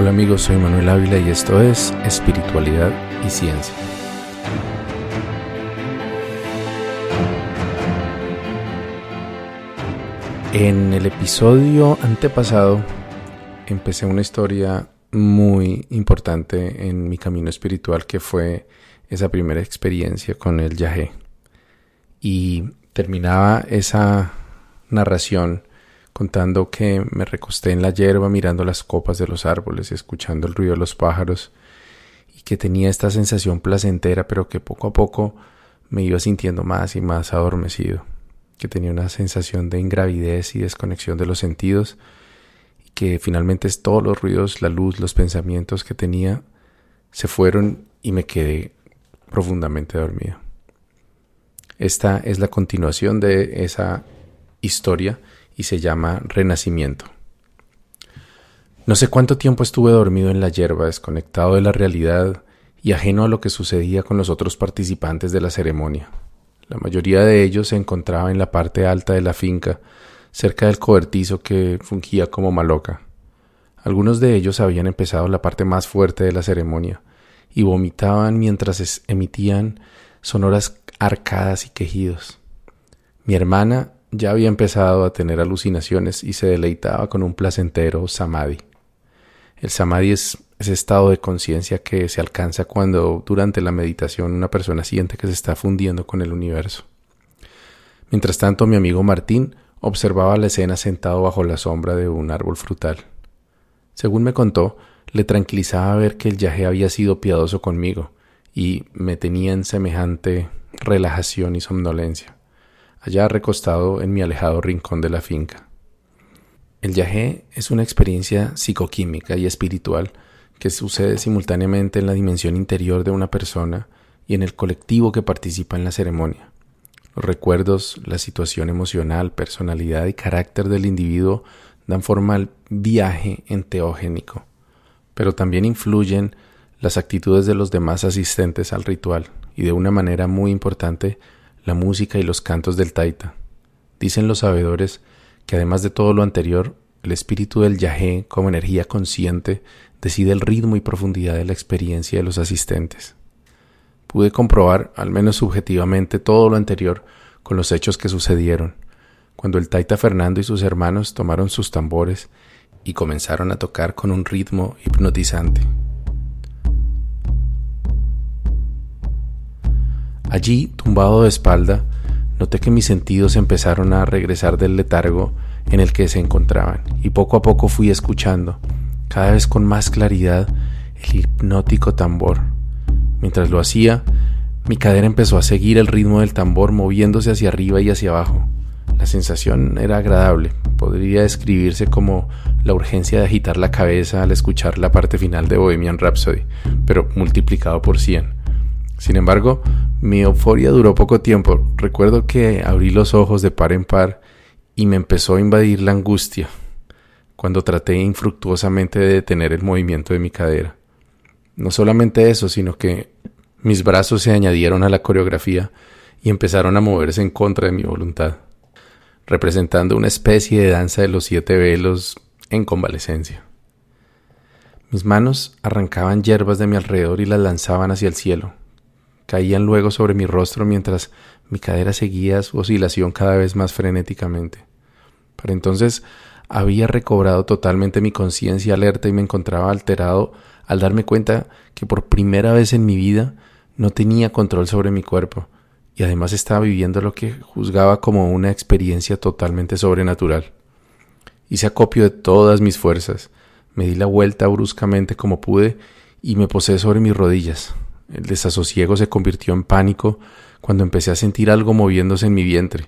Hola amigos, soy Manuel Ávila y esto es Espiritualidad y Ciencia. En el episodio antepasado empecé una historia muy importante en mi camino espiritual que fue esa primera experiencia con el yagé. Y terminaba esa narración contando que me recosté en la hierba mirando las copas de los árboles escuchando el ruido de los pájaros y que tenía esta sensación placentera pero que poco a poco me iba sintiendo más y más adormecido, que tenía una sensación de ingravidez y desconexión de los sentidos y que finalmente todos los ruidos, la luz, los pensamientos que tenía se fueron y me quedé profundamente dormido. Esta es la continuación de esa historia y se llama Renacimiento. No sé cuánto tiempo estuve dormido en la hierba, desconectado de la realidad y ajeno a lo que sucedía con los otros participantes de la ceremonia. La mayoría de ellos se encontraba en la parte alta de la finca, cerca del cobertizo que fungía como maloca. Algunos de ellos habían empezado la parte más fuerte de la ceremonia y vomitaban mientras emitían sonoras arcadas y quejidos. Mi hermana ya había empezado a tener alucinaciones y se deleitaba con un placentero samadhi. El samadhi es ese estado de conciencia que se alcanza cuando durante la meditación una persona siente que se está fundiendo con el universo. Mientras tanto, mi amigo Martín observaba la escena sentado bajo la sombra de un árbol frutal. Según me contó, le tranquilizaba ver que el yaje había sido piadoso conmigo y me tenía en semejante relajación y somnolencia allá recostado en mi alejado rincón de la finca. El yagé es una experiencia psicoquímica y espiritual que sucede simultáneamente en la dimensión interior de una persona y en el colectivo que participa en la ceremonia. Los recuerdos, la situación emocional, personalidad y carácter del individuo dan forma al viaje enteogénico, pero también influyen las actitudes de los demás asistentes al ritual y de una manera muy importante la música y los cantos del taita. Dicen los sabedores que además de todo lo anterior, el espíritu del yajé, como energía consciente, decide el ritmo y profundidad de la experiencia de los asistentes. Pude comprobar, al menos subjetivamente, todo lo anterior con los hechos que sucedieron, cuando el taita Fernando y sus hermanos tomaron sus tambores y comenzaron a tocar con un ritmo hipnotizante. Allí, tumbado de espalda, noté que mis sentidos empezaron a regresar del letargo en el que se encontraban, y poco a poco fui escuchando, cada vez con más claridad, el hipnótico tambor. Mientras lo hacía, mi cadera empezó a seguir el ritmo del tambor moviéndose hacia arriba y hacia abajo. La sensación era agradable, podría describirse como la urgencia de agitar la cabeza al escuchar la parte final de Bohemian Rhapsody, pero multiplicado por cien. Sin embargo, mi euforia duró poco tiempo. Recuerdo que abrí los ojos de par en par y me empezó a invadir la angustia cuando traté infructuosamente de detener el movimiento de mi cadera. No solamente eso, sino que mis brazos se añadieron a la coreografía y empezaron a moverse en contra de mi voluntad, representando una especie de danza de los siete velos en convalecencia. Mis manos arrancaban hierbas de mi alrededor y las lanzaban hacia el cielo, caían luego sobre mi rostro mientras mi cadera seguía su oscilación cada vez más frenéticamente. Para entonces había recobrado totalmente mi conciencia alerta y me encontraba alterado al darme cuenta que por primera vez en mi vida no tenía control sobre mi cuerpo y además estaba viviendo lo que juzgaba como una experiencia totalmente sobrenatural. Hice acopio de todas mis fuerzas, me di la vuelta bruscamente como pude y me posé sobre mis rodillas, el desasosiego se convirtió en pánico cuando empecé a sentir algo moviéndose en mi vientre.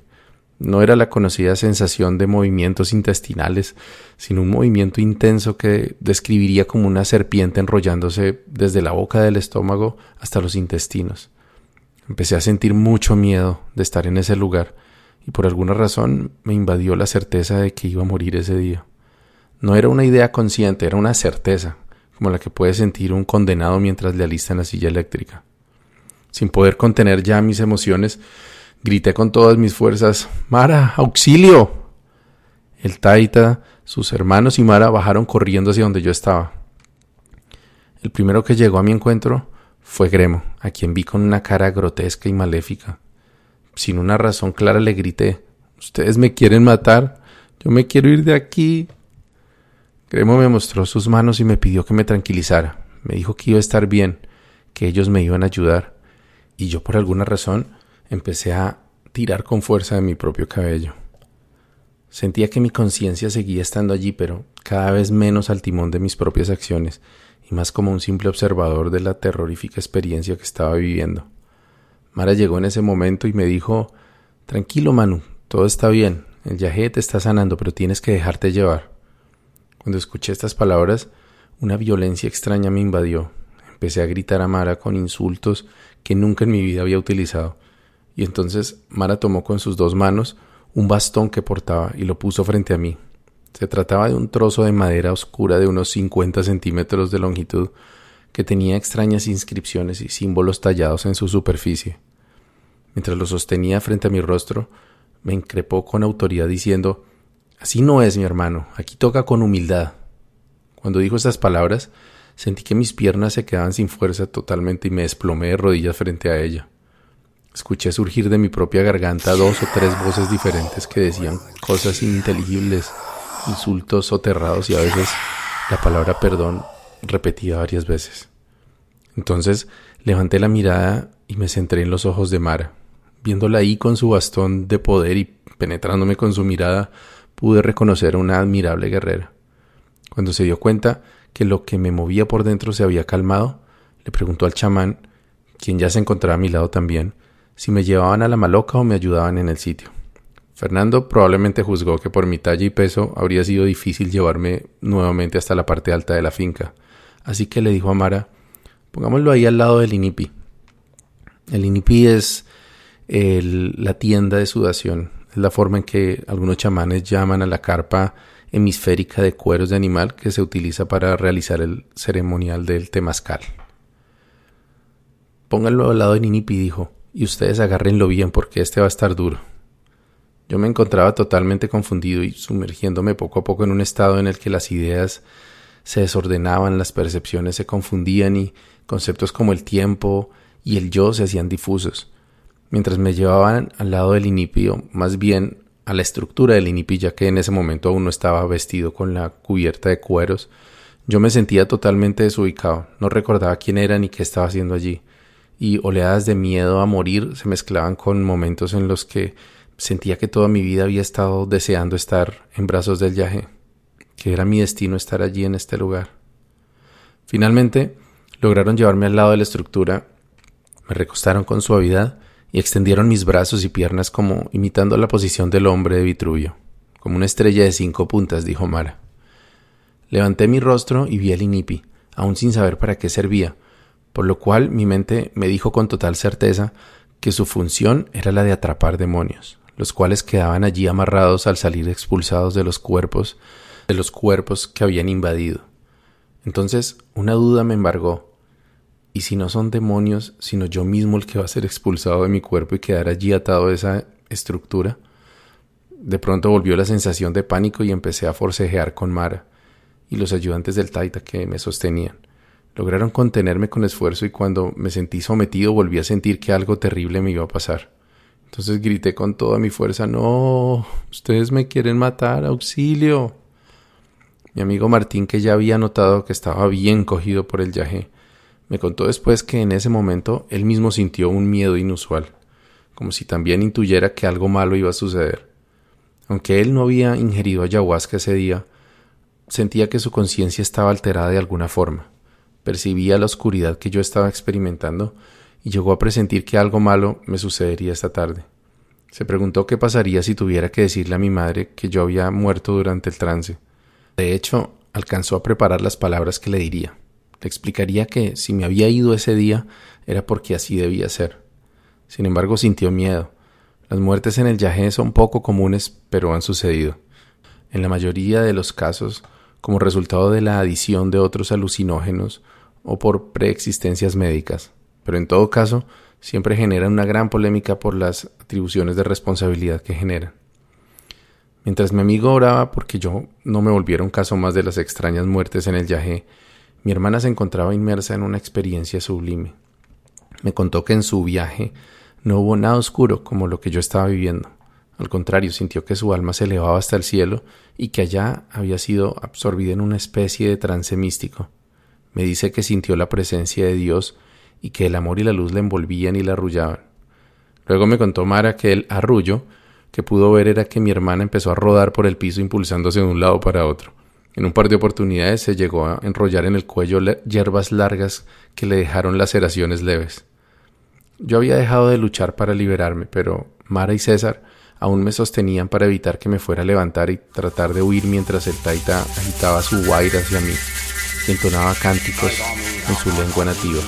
No era la conocida sensación de movimientos intestinales, sino un movimiento intenso que describiría como una serpiente enrollándose desde la boca del estómago hasta los intestinos. Empecé a sentir mucho miedo de estar en ese lugar y por alguna razón me invadió la certeza de que iba a morir ese día. No era una idea consciente, era una certeza, como la que puede sentir un condenado mientras le alistan la silla eléctrica. Sin poder contener ya mis emociones, grité con todas mis fuerzas Mara, auxilio. El Taita, sus hermanos y Mara bajaron corriendo hacia donde yo estaba. El primero que llegó a mi encuentro fue Gremo, a quien vi con una cara grotesca y maléfica. Sin una razón clara le grité Ustedes me quieren matar. Yo me quiero ir de aquí. Gremo me mostró sus manos y me pidió que me tranquilizara. Me dijo que iba a estar bien, que ellos me iban a ayudar. Y yo por alguna razón empecé a tirar con fuerza de mi propio cabello. Sentía que mi conciencia seguía estando allí, pero cada vez menos al timón de mis propias acciones, y más como un simple observador de la terrorífica experiencia que estaba viviendo. Mara llegó en ese momento y me dijo Tranquilo, Manu, todo está bien, el yajé te está sanando, pero tienes que dejarte llevar. Cuando escuché estas palabras, una violencia extraña me invadió. Empecé a gritar a Mara con insultos que nunca en mi vida había utilizado. Y entonces Mara tomó con sus dos manos un bastón que portaba y lo puso frente a mí. Se trataba de un trozo de madera oscura de unos 50 centímetros de longitud que tenía extrañas inscripciones y símbolos tallados en su superficie. Mientras lo sostenía frente a mi rostro, me increpó con autoridad diciendo Así no es, mi hermano, aquí toca con humildad. Cuando dijo estas palabras, sentí que mis piernas se quedaban sin fuerza totalmente y me desplomé de rodillas frente a ella. Escuché surgir de mi propia garganta dos o tres voces diferentes que decían cosas ininteligibles, insultos soterrados y a veces la palabra perdón repetida varias veces. Entonces levanté la mirada y me centré en los ojos de Mara. Viéndola ahí con su bastón de poder y penetrándome con su mirada, pude reconocer a una admirable guerrera. Cuando se dio cuenta que lo que me movía por dentro se había calmado, le preguntó al chamán, quien ya se encontraba a mi lado también, si me llevaban a la maloca o me ayudaban en el sitio. Fernando probablemente juzgó que por mi talla y peso habría sido difícil llevarme nuevamente hasta la parte alta de la finca, así que le dijo a Mara, pongámoslo ahí al lado del INIPI. El INIPI es la tienda de sudación. Es la forma en que algunos chamanes llaman a la carpa hemisférica de cueros de animal que se utiliza para realizar el ceremonial del temazcal. Pónganlo al lado de Ninipi, dijo, y ustedes agárrenlo bien porque este va a estar duro. Yo me encontraba totalmente confundido y sumergiéndome poco a poco en un estado en el que las ideas se desordenaban, las percepciones se confundían y conceptos como el tiempo y el yo se hacían difusos mientras me llevaban al lado del inipi, o más bien a la estructura del inipi, ya que en ese momento aún no estaba vestido con la cubierta de cueros, yo me sentía totalmente desubicado, no recordaba quién era ni qué estaba haciendo allí, y oleadas de miedo a morir se mezclaban con momentos en los que sentía que toda mi vida había estado deseando estar en brazos del yaje, que era mi destino estar allí en este lugar. Finalmente, lograron llevarme al lado de la estructura, me recostaron con suavidad y extendieron mis brazos y piernas como imitando la posición del hombre de Vitruvio, como una estrella de cinco puntas, dijo Mara. Levanté mi rostro y vi el inipi, aún sin saber para qué servía, por lo cual mi mente me dijo con total certeza que su función era la de atrapar demonios, los cuales quedaban allí amarrados al salir expulsados de los cuerpos, de los cuerpos que habían invadido. Entonces una duda me embargó, y si no son demonios, sino yo mismo el que va a ser expulsado de mi cuerpo y quedar allí atado a esa estructura, de pronto volvió la sensación de pánico y empecé a forcejear con Mara y los ayudantes del Taita que me sostenían. Lograron contenerme con esfuerzo y cuando me sentí sometido volví a sentir que algo terrible me iba a pasar. Entonces grité con toda mi fuerza, no, ustedes me quieren matar, auxilio. Mi amigo Martín, que ya había notado que estaba bien cogido por el yaje, me contó después que en ese momento él mismo sintió un miedo inusual, como si también intuyera que algo malo iba a suceder. Aunque él no había ingerido ayahuasca ese día, sentía que su conciencia estaba alterada de alguna forma. Percibía la oscuridad que yo estaba experimentando y llegó a presentir que algo malo me sucedería esta tarde. Se preguntó qué pasaría si tuviera que decirle a mi madre que yo había muerto durante el trance. De hecho, alcanzó a preparar las palabras que le diría. Le explicaría que si me había ido ese día era porque así debía ser. Sin embargo, sintió miedo. Las muertes en el yajé son poco comunes, pero han sucedido. En la mayoría de los casos, como resultado de la adición de otros alucinógenos o por preexistencias médicas. Pero en todo caso, siempre generan una gran polémica por las atribuciones de responsabilidad que generan. Mientras mi amigo oraba porque yo no me volviera un caso más de las extrañas muertes en el yajé, Mi hermana se encontraba inmersa en una experiencia sublime. Me contó que en su viaje no hubo nada oscuro como lo que yo estaba viviendo. Al contrario, sintió que su alma se elevaba hasta el cielo y que allá había sido absorbida en una especie de trance místico. Me dice que sintió la presencia de Dios y que el amor y la luz la envolvían y la arrullaban. Luego me contó Mara que el arrullo que pudo ver era que mi hermana empezó a rodar por el piso impulsándose de un lado para otro. En un par de oportunidades se llegó a enrollar en el cuello hierbas largas que le dejaron laceraciones leves. Yo había dejado de luchar para liberarme, pero Mara y César aún me sostenían para evitar que me fuera a levantar y tratar de huir mientras el taita agitaba su guaira hacia mí y entonaba cánticos en su lengua nativa.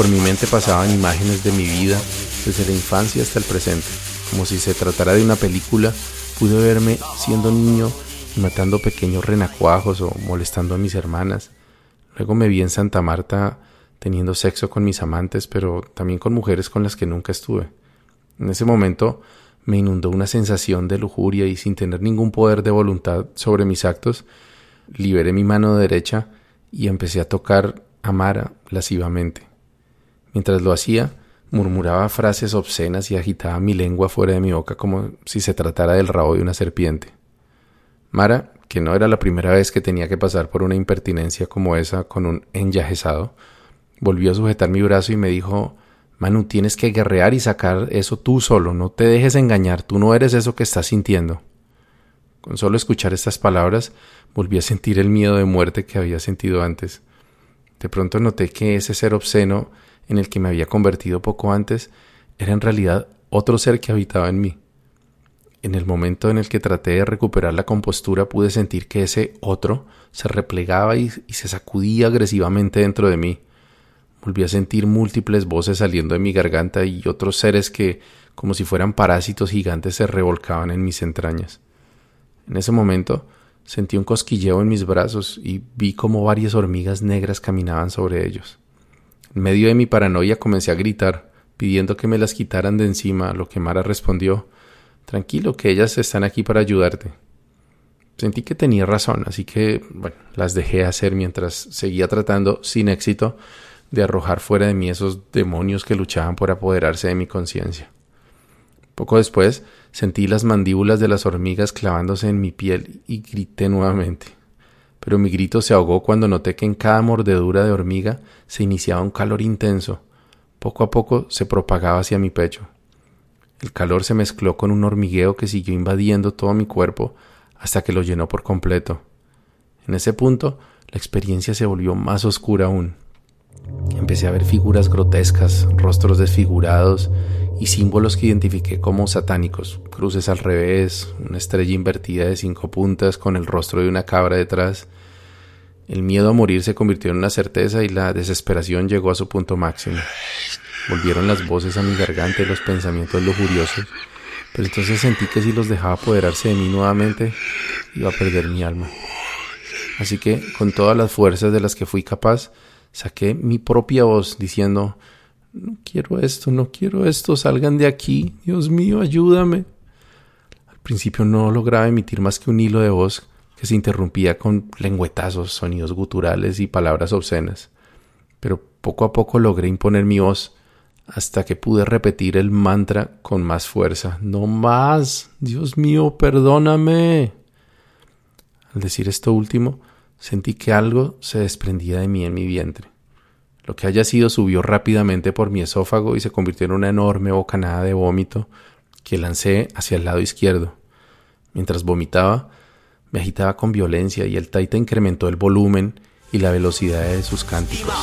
Por mi mente pasaban imágenes de mi vida desde la infancia hasta el presente, como si se tratara de una película. Pude verme siendo niño y matando pequeños renacuajos o molestando a mis hermanas. Luego me vi en Santa Marta teniendo sexo con mis amantes, pero también con mujeres con las que nunca estuve. En ese momento me inundó una sensación de lujuria y sin tener ningún poder de voluntad sobre mis actos, liberé mi mano derecha y empecé a tocar a Mara lascivamente. Mientras lo hacía, murmuraba frases obscenas y agitaba mi lengua fuera de mi boca como si se tratara del rabo de una serpiente. Mara, que no era la primera vez que tenía que pasar por una impertinencia como esa con un enyajezado, volvió a sujetar mi brazo y me dijo Manu, tienes que guerrear y sacar eso tú solo, no te dejes engañar, tú no eres eso que estás sintiendo. Con solo escuchar estas palabras, volví a sentir el miedo de muerte que había sentido antes. De pronto noté que ese ser obsceno en el que me había convertido poco antes era en realidad otro ser que habitaba en mí. En el momento en el que traté de recuperar la compostura pude sentir que ese otro se replegaba y, se sacudía agresivamente dentro de mí. Volví a sentir múltiples voces saliendo de mi garganta y otros seres que, como si fueran parásitos gigantes, se revolcaban en mis entrañas. En ese momento sentí un cosquilleo en mis brazos y vi como varias hormigas negras caminaban sobre ellos. En medio de mi paranoia comencé a gritar, pidiendo que me las quitaran de encima, a lo que Mara respondió Tranquilo, que ellas están aquí para ayudarte. Sentí que tenía razón, así que bueno, las dejé hacer mientras seguía tratando, sin éxito, de arrojar fuera de mí esos demonios que luchaban por apoderarse de mi conciencia. Poco después sentí las mandíbulas de las hormigas clavándose en mi piel y grité nuevamente. Pero mi grito se ahogó cuando noté que en cada mordedura de hormiga se iniciaba un calor intenso. Poco a poco se propagaba hacia mi pecho. El calor se mezcló con un hormigueo que siguió invadiendo todo mi cuerpo hasta que lo llenó por completo. En ese punto, la experiencia se volvió más oscura aún. Empecé a ver figuras grotescas, rostros desfigurados y símbolos que identifiqué como satánicos, cruces al revés, una estrella invertida de cinco puntas con el rostro de una cabra detrás. El miedo a morir se convirtió en una certeza y la desesperación llegó a su punto máximo. Volvieron las voces a mi garganta y los pensamientos lujuriosos, pero entonces sentí que si los dejaba apoderarse de mí nuevamente, iba a perder mi alma. Así que, con todas las fuerzas de las que fui capaz, saqué mi propia voz diciendo, no quiero esto, no quiero esto, salgan de aquí, Dios mío, ayúdame. Al principio no lograba emitir más que un hilo de voz que se interrumpía con lengüetazos, sonidos guturales y palabras obscenas. Pero poco a poco logré imponer mi voz hasta que pude repetir el mantra con más fuerza. No más. Dios mío, perdóname. Al decir esto último, sentí que algo se desprendía de mí en mi vientre. Lo que haya sido subió rápidamente por mi esófago y se convirtió en una enorme bocanada de vómito que lancé hacia el lado izquierdo. Mientras vomitaba, me agitaba con violencia y el taita incrementó el volumen y la velocidad de sus cánticos.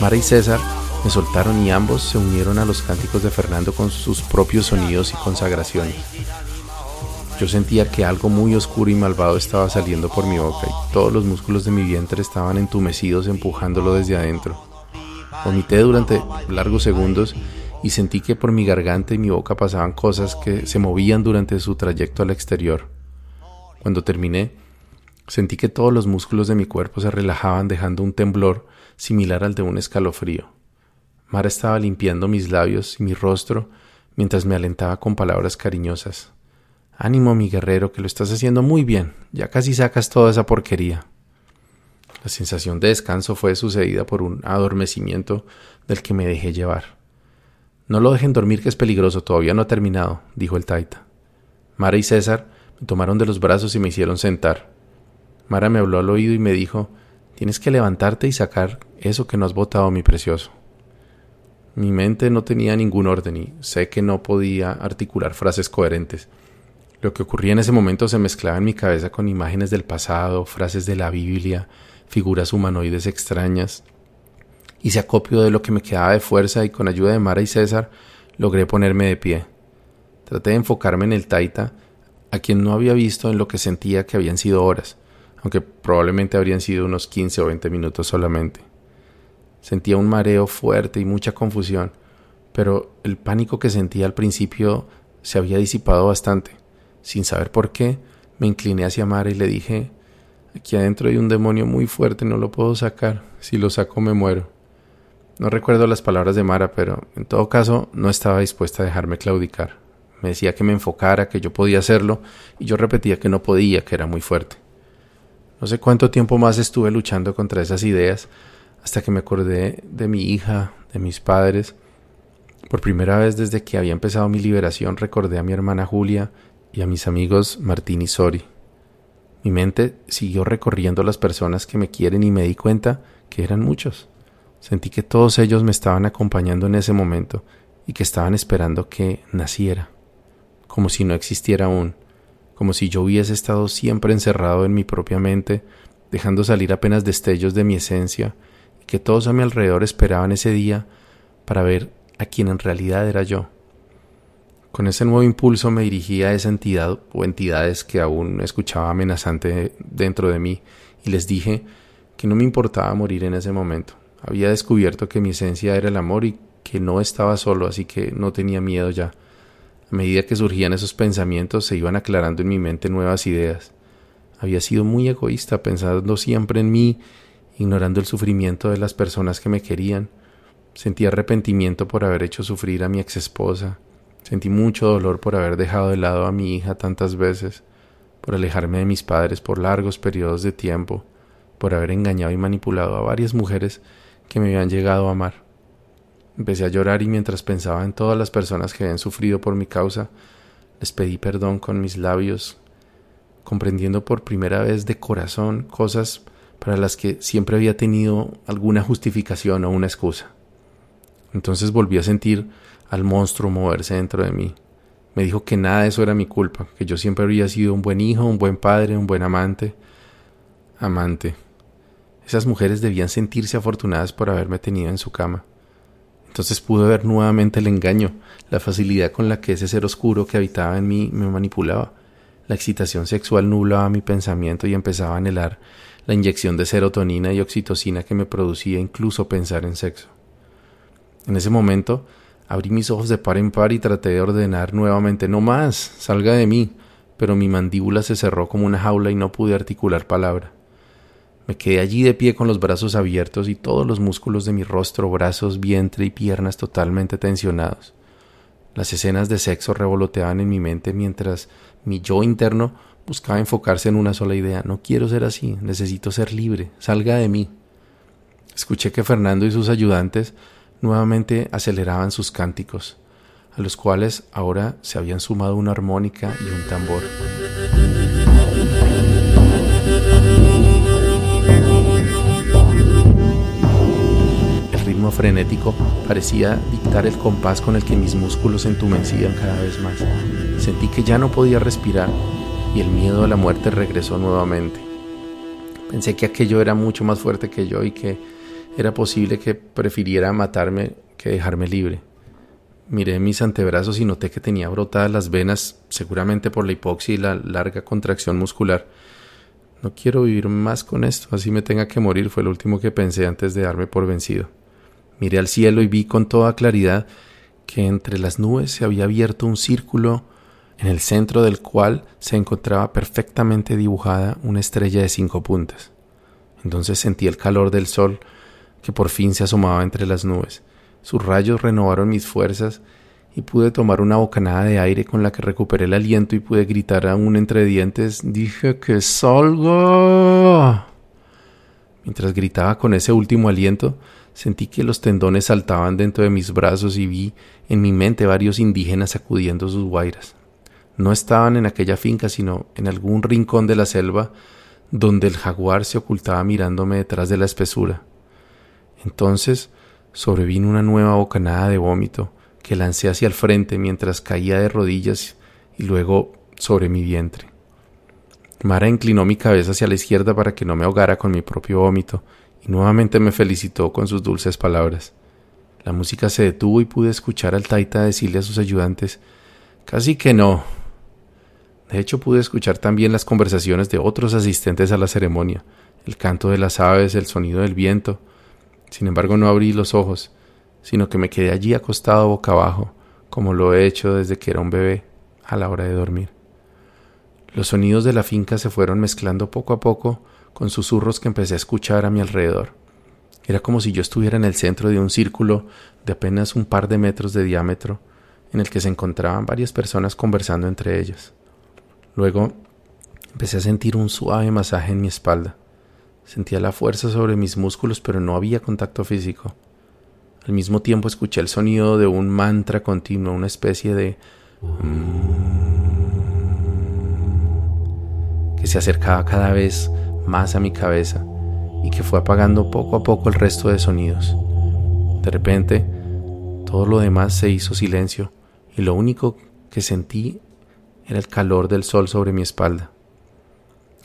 Mara y César me soltaron y ambos se unieron a los cánticos de Fernando con sus propios sonidos y consagraciones. Yo sentía que algo muy oscuro y malvado estaba saliendo por mi boca y todos los músculos de mi vientre estaban entumecidos empujándolo desde adentro. Vomité durante largos segundos y sentí que por mi garganta y mi boca pasaban cosas que se movían durante su trayecto al exterior. Cuando terminé, Sentí que todos los músculos de mi cuerpo se relajaban dejando un temblor similar al de un escalofrío. Mara estaba limpiando mis labios y mi rostro mientras me alentaba con palabras cariñosas. Ánimo, mi guerrero, que lo estás haciendo muy bien. Ya casi sacas toda esa porquería. La sensación de descanso fue sucedida por un adormecimiento del que me dejé llevar. No lo dejen dormir que es peligroso, todavía no ha terminado, dijo el taita. Mara y César me tomaron de los brazos y me hicieron sentar. Mara me habló al oído y me dijo Tienes que levantarte y sacar eso que no has botado, mi precioso. Mi mente no tenía ningún orden y sé que no podía articular frases coherentes. Lo que ocurría en ese momento se mezclaba en mi cabeza con imágenes del pasado, frases de la Biblia, figuras humanoides extrañas. Hice acopio de lo que me quedaba de fuerza y con ayuda de Mara y César logré ponerme de pie. Traté de enfocarme en el Taita, a quien no había visto en lo que sentía que habían sido horas, aunque probablemente habrían sido unos 15 o 20 minutos solamente. Sentía un mareo fuerte y mucha confusión, pero el pánico que sentía al principio se había disipado bastante. Sin saber por qué, me incliné hacia Mara y le dije Aquí adentro hay un demonio muy fuerte, no lo puedo sacar. Si lo saco me muero. No recuerdo las palabras de Mara, pero en todo caso no estaba dispuesta a dejarme claudicar. Me decía que me enfocara, que yo podía hacerlo, y yo repetía que no podía, que era muy fuerte. No sé cuánto tiempo más estuve luchando contra esas ideas, hasta que me acordé de mi hija, de mis padres. Por primera vez desde que había empezado mi liberación recordé a mi hermana Julia y a mis amigos Martín y Sori. Mi mente siguió recorriendo las personas que me quieren y me di cuenta que eran muchos. Sentí que todos ellos me estaban acompañando en ese momento y que estaban esperando que naciera, como si no existiera aún, como si yo hubiese estado siempre encerrado en mi propia mente, dejando salir apenas destellos de mi esencia, y que todos a mi alrededor esperaban ese día para ver a quien en realidad era yo. Con ese nuevo impulso me dirigí a esa entidad o entidades que aún escuchaba amenazante dentro de mí y les dije que no me importaba morir en ese momento. Había descubierto que mi esencia era el amor y que no estaba solo, así que no tenía miedo ya. A medida que surgían esos pensamientos se iban aclarando en mi mente nuevas ideas. Había sido muy egoísta pensando siempre en mí, ignorando el sufrimiento de las personas que me querían. Sentí arrepentimiento por haber hecho sufrir a mi ex esposa, Sentí mucho dolor por haber dejado de lado a mi hija tantas veces, por alejarme de mis padres por largos periodos de tiempo, por haber engañado y manipulado a varias mujeres que me habían llegado a amar. Empecé a llorar y mientras pensaba en todas las personas que habían sufrido por mi causa, les pedí perdón con mis labios, comprendiendo por primera vez de corazón cosas para las que siempre había tenido alguna justificación o una excusa. Entonces volví a sentir al monstruo moverse dentro de mí. Me dijo que nada de eso era mi culpa, que yo siempre había sido un buen hijo, un buen padre, un buen amante. Amante. Esas mujeres debían sentirse afortunadas por haberme tenido en su cama. Entonces pude ver nuevamente el engaño, la facilidad con la que ese ser oscuro que habitaba en mí me manipulaba. La excitación sexual nublaba mi pensamiento y empezaba a anhelar la inyección de serotonina y oxitocina que me producía incluso pensar en sexo. En ese momento Abrí mis ojos de par en par y traté de ordenar nuevamente No más, salga de mí, pero mi mandíbula se cerró como una jaula y no pude articular palabra. Me quedé allí de pie con los brazos abiertos y todos los músculos de mi rostro, brazos, vientre y piernas totalmente tensionados. Las escenas de sexo revoloteaban en mi mente mientras mi yo interno buscaba enfocarse en una sola idea. No quiero ser así, necesito ser libre, salga de mí. Escuché que Fernando y sus ayudantes nuevamente aceleraban sus cánticos, a los cuales ahora se habían sumado una armónica y un tambor. El ritmo frenético parecía dictar el compás con el que mis músculos se entumecían cada vez más. Sentí que ya no podía respirar y el miedo a la muerte regresó nuevamente. Pensé que aquello era mucho más fuerte que yo y que era posible que prefiriera matarme que dejarme libre. Miré mis antebrazos y noté que tenía brotadas las venas, seguramente por la hipoxia y la larga contracción muscular. No quiero vivir más con esto, así me tenga que morir, fue lo último que pensé antes de darme por vencido. Miré al cielo y vi con toda claridad que entre las nubes se había abierto un círculo en el centro del cual se encontraba perfectamente dibujada una estrella de cinco puntas. Entonces sentí el calor del sol que por fin se asomaba entre las nubes. Sus rayos renovaron mis fuerzas y pude tomar una bocanada de aire con la que recuperé el aliento y pude gritar aún entre dientes Dije que salgo. Mientras gritaba con ese último aliento, sentí que los tendones saltaban dentro de mis brazos y vi en mi mente varios indígenas sacudiendo sus guairas. No estaban en aquella finca, sino en algún rincón de la selva donde el jaguar se ocultaba mirándome detrás de la espesura. Entonces sobrevino una nueva bocanada de vómito que lancé hacia el frente mientras caía de rodillas y luego sobre mi vientre. Mara inclinó mi cabeza hacia la izquierda para que no me ahogara con mi propio vómito y nuevamente me felicitó con sus dulces palabras. La música se detuvo y pude escuchar al taita decirle a sus ayudantes Casi que no. De hecho pude escuchar también las conversaciones de otros asistentes a la ceremonia, el canto de las aves, el sonido del viento. Sin embargo no abrí los ojos, sino que me quedé allí acostado boca abajo, como lo he hecho desde que era un bebé, a la hora de dormir. Los sonidos de la finca se fueron mezclando poco a poco con susurros que empecé a escuchar a mi alrededor. Era como si yo estuviera en el centro de un círculo de apenas un par de metros de diámetro, en el que se encontraban varias personas conversando entre ellas. Luego empecé a sentir un suave masaje en mi espalda. Sentía la fuerza sobre mis músculos, pero no había contacto físico. Al mismo tiempo escuché el sonido de un mantra continuo, una especie de que se acercaba cada vez más a mi cabeza y que fue apagando poco a poco el resto de sonidos. De repente, todo lo demás se hizo silencio y lo único que sentí era el calor del sol sobre mi espalda.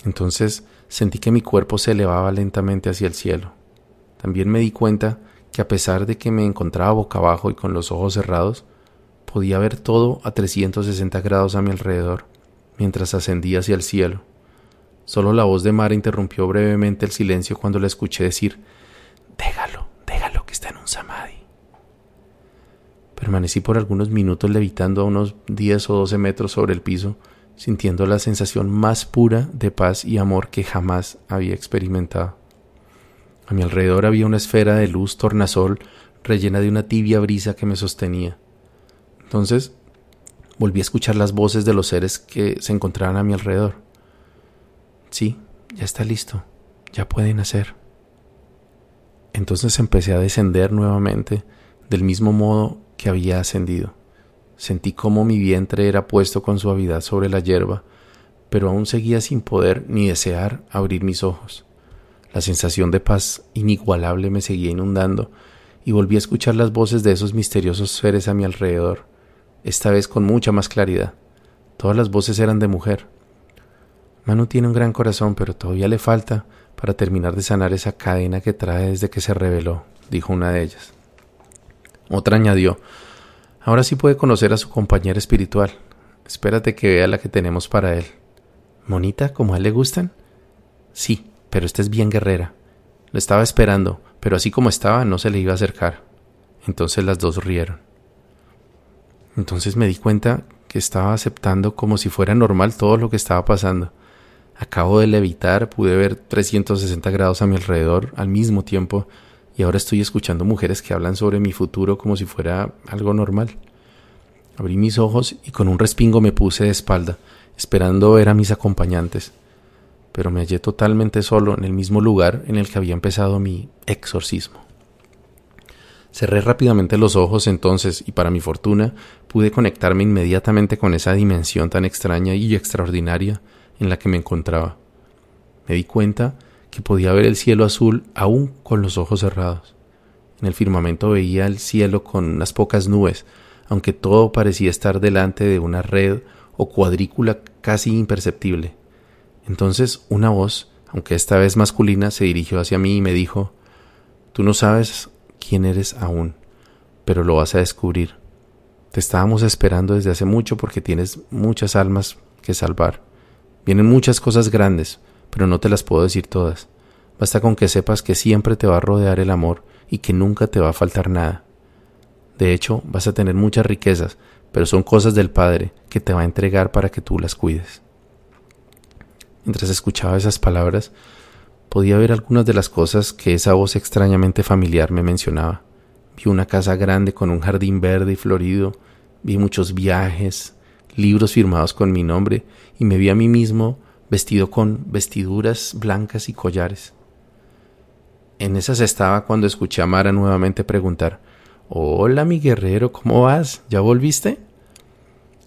Entonces sentí que mi cuerpo se elevaba lentamente hacia el cielo. También me di cuenta que a pesar de que me encontraba boca abajo y con los ojos cerrados, podía ver todo a 360 grados a mi alrededor mientras ascendía hacia el cielo. Solo la voz de Mara interrumpió brevemente el silencio cuando la escuché decir Déjalo, déjalo que está en un samadhi. Permanecí por algunos minutos levitando a unos 10 o 12 metros sobre el piso, sintiendo la sensación más pura de paz y amor que jamás había experimentado. A mi alrededor había una esfera de luz tornasol rellena de una tibia brisa que me sostenía. Entonces volví a escuchar las voces de los seres que se encontraban a mi alrededor. Sí, ya está listo, ya puede nacer. Entonces empecé a descender nuevamente del mismo modo que había ascendido. Sentí cómo mi vientre era puesto con suavidad sobre la hierba, pero aún seguía sin poder ni desear abrir mis ojos. La sensación de paz inigualable me seguía inundando y volví a escuchar las voces de esos misteriosos seres a mi alrededor, esta vez con mucha más claridad. Todas las voces eran de mujer, Manu tiene un gran corazón, pero todavía le falta para terminar de sanar esa cadena que trae desde que se reveló, dijo una de ellas. Otra añadió, ahora sí puede conocer a su compañera espiritual. Espérate que vea la que tenemos para él. ¿Monita, como a él le gustan? Sí, pero esta es bien guerrera. Lo estaba esperando, pero así como estaba no se le iba a acercar. Entonces las dos rieron. Entonces me di cuenta que estaba aceptando como si fuera normal todo lo que estaba pasando. Acabo de levitar, pude ver 360 grados a mi alrededor al mismo tiempo y ahora estoy escuchando mujeres que hablan sobre mi futuro como si fuera algo normal. Abrí mis ojos y con un respingo me puse de espalda, esperando ver a mis acompañantes, pero me hallé totalmente solo en el mismo lugar en el que había empezado mi exorcismo. Cerré rápidamente los ojos entonces y para mi fortuna pude conectarme inmediatamente con esa dimensión tan extraña y extraordinaria en la que me encontraba. Me di cuenta que podía ver el cielo azul aún con los ojos cerrados. En el firmamento veía el cielo con unas pocas nubes, aunque todo parecía estar delante de una red o cuadrícula casi imperceptible. Entonces una voz, aunque esta vez masculina, se dirigió hacia mí y me dijo Tú no sabes quién eres aún, pero lo vas a descubrir. Te estábamos esperando desde hace mucho porque tienes muchas almas que salvar. Vienen muchas cosas grandes, pero no te las puedo decir todas. Basta con que sepas que siempre te va a rodear el amor y que nunca te va a faltar nada. De hecho, vas a tener muchas riquezas, pero son cosas del Padre que te va a entregar para que tú las cuides. Mientras escuchaba esas palabras, podía ver algunas de las cosas que esa voz extrañamente familiar me mencionaba. Vi una casa grande con un jardín verde y florido, vi muchos viajes, libros firmados con mi nombre y me vi a mí mismo vestido con vestiduras blancas y collares. En esas estaba cuando escuché a Mara nuevamente preguntar Hola, mi guerrero, ¿cómo vas? ¿Ya volviste?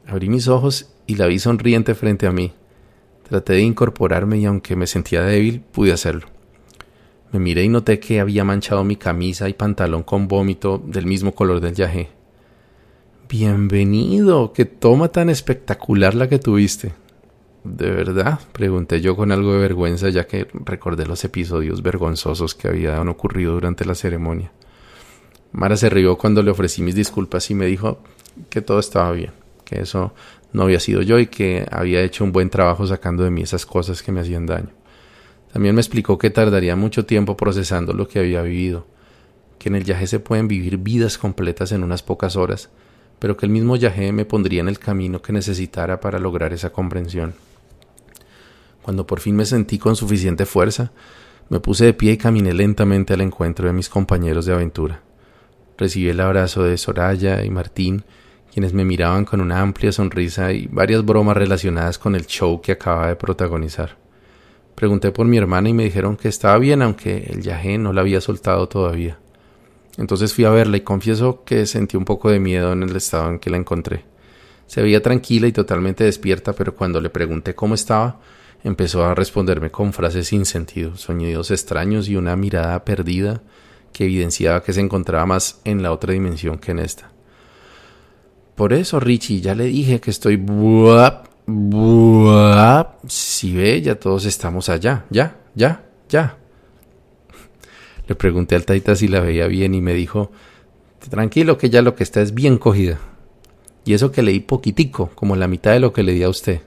Abrí mis ojos y la vi sonriente frente a mí. Traté de incorporarme y aunque me sentía débil, pude hacerlo. Me miré y noté que había manchado mi camisa y pantalón con vómito del mismo color del yagé. Bienvenido, qué toma tan espectacular la que tuviste. ¿De verdad? pregunté yo con algo de vergüenza ya que recordé los episodios vergonzosos que habían ocurrido durante la ceremonia. Mara se rió cuando le ofrecí mis disculpas y me dijo que todo estaba bien, que eso no había sido yo y que había hecho un buen trabajo sacando de mí esas cosas que me hacían daño. También me explicó que tardaría mucho tiempo procesando lo que había vivido, que en el viaje se pueden vivir vidas completas en unas pocas horas, pero que el mismo Yahé me pondría en el camino que necesitara para lograr esa comprensión. Cuando por fin me sentí con suficiente fuerza, me puse de pie y caminé lentamente al encuentro de mis compañeros de aventura. Recibí el abrazo de Soraya y Martín, quienes me miraban con una amplia sonrisa y varias bromas relacionadas con el show que acababa de protagonizar. Pregunté por mi hermana y me dijeron que estaba bien, aunque el Yahé no la había soltado todavía. Entonces fui a verla y confieso que sentí un poco de miedo en el estado en que la encontré. Se veía tranquila y totalmente despierta, pero cuando le pregunté cómo estaba, empezó a responderme con frases sin sentido, sonidos extraños y una mirada perdida que evidenciaba que se encontraba más en la otra dimensión que en esta. Por eso, Richie, ya le dije que estoy buap. Si ve, ya todos estamos allá, ya, ya, ya. Le pregunté al Taita si la veía bien y me dijo, tranquilo que ya lo que está es bien cogida. Y eso que leí poquitico, como la mitad de lo que le di a usted.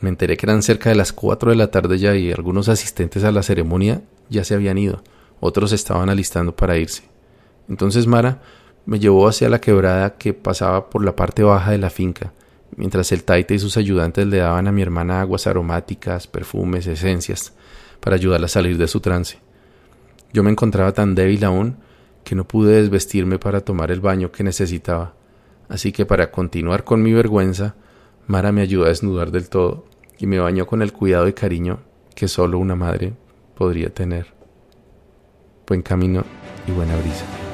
Me enteré que eran cerca de las cuatro de la tarde ya y algunos asistentes a la ceremonia ya se habían ido, otros estaban alistando para irse. Entonces Mara me llevó hacia la quebrada que pasaba por la parte baja de la finca, mientras el Taita y sus ayudantes le daban a mi hermana aguas aromáticas, perfumes, esencias, para ayudarla a salir de su trance. Yo me encontraba tan débil aún que no pude desvestirme para tomar el baño que necesitaba, así que para continuar con mi vergüenza, Mara me ayudó a desnudar del todo y me bañó con el cuidado y cariño que solo una madre podría tener. Buen camino y buena brisa.